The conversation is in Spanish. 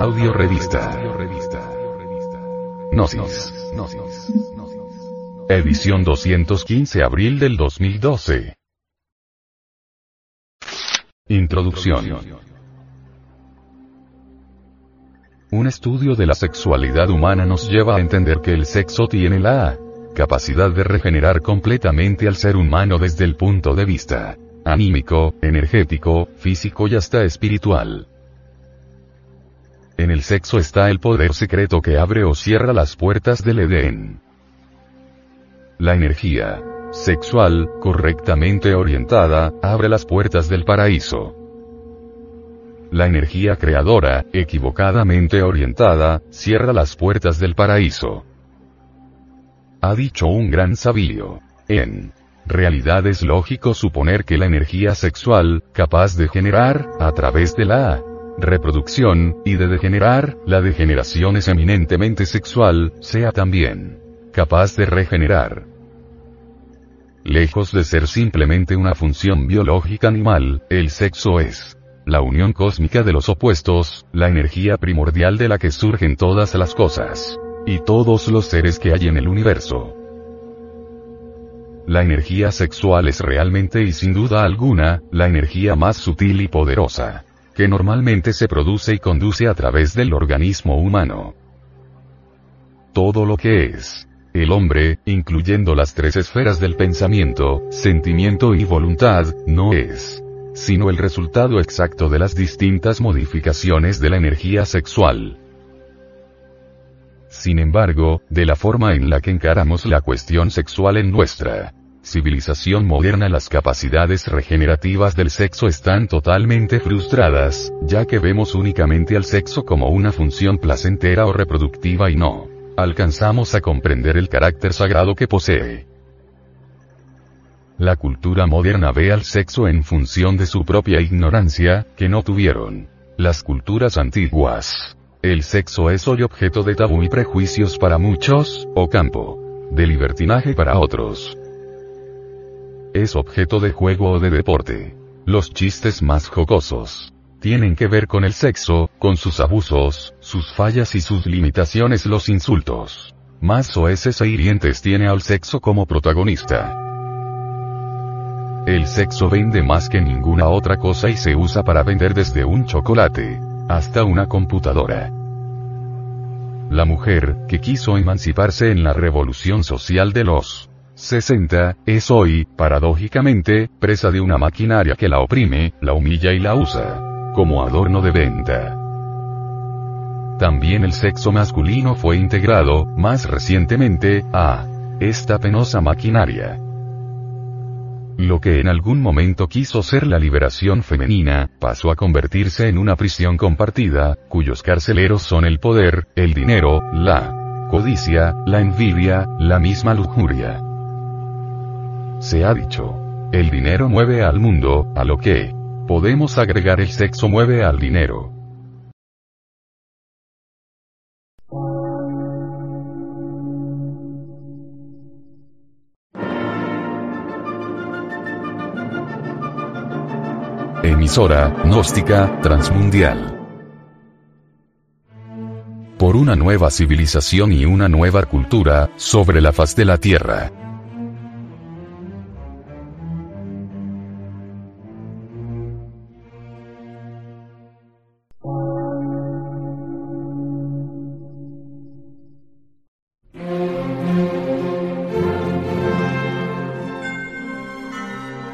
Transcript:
Audio Revista. Gnosis. Edición 215 abril del 2012. Introducción. Un estudio de la sexualidad humana nos lleva a entender que el sexo tiene la capacidad de regenerar completamente al ser humano desde el punto de vista anímico, energético, físico y hasta espiritual. En el sexo está el poder secreto que abre o cierra las puertas del Edén. La energía sexual, correctamente orientada, abre las puertas del paraíso. La energía creadora, equivocadamente orientada, cierra las puertas del paraíso. Ha dicho un gran sabio. En realidad es lógico suponer que la energía sexual, capaz de generar, a través de la reproducción, y de degenerar, la degeneración es eminentemente sexual, sea también capaz de regenerar. Lejos de ser simplemente una función biológica animal, el sexo es la unión cósmica de los opuestos, la energía primordial de la que surgen todas las cosas. Y todos los seres que hay en el universo. La energía sexual es realmente y sin duda alguna, la energía más sutil y poderosa que normalmente se produce y conduce a través del organismo humano. Todo lo que es el hombre, incluyendo las tres esferas del pensamiento, sentimiento y voluntad, no es sino el resultado exacto de las distintas modificaciones de la energía sexual. Sin embargo, de la forma en la que encaramos la cuestión sexual en nuestra civilización moderna las capacidades regenerativas del sexo están totalmente frustradas, ya que vemos únicamente al sexo como una función placentera o reproductiva y no alcanzamos a comprender el carácter sagrado que posee. La cultura moderna ve al sexo en función de su propia ignorancia, que no tuvieron las culturas antiguas. El sexo es hoy objeto de tabú y prejuicios para muchos, o campo de libertinaje para otros es objeto de juego o de deporte. Los chistes más jocosos tienen que ver con el sexo, con sus abusos, sus fallas y sus limitaciones, los insultos. Más soeces e hirientes tiene al sexo como protagonista. El sexo vende más que ninguna otra cosa y se usa para vender desde un chocolate hasta una computadora. La mujer, que quiso emanciparse en la revolución social de los 60, es hoy, paradójicamente, presa de una maquinaria que la oprime, la humilla y la usa como adorno de venta. También el sexo masculino fue integrado, más recientemente, a esta penosa maquinaria. Lo que en algún momento quiso ser la liberación femenina, pasó a convertirse en una prisión compartida, cuyos carceleros son el poder, el dinero, la codicia, la envidia, la misma lujuria. Se ha dicho. El dinero mueve al mundo, a lo que podemos agregar el sexo mueve al dinero. Emisora, gnóstica, transmundial. Por una nueva civilización y una nueva cultura, sobre la faz de la Tierra.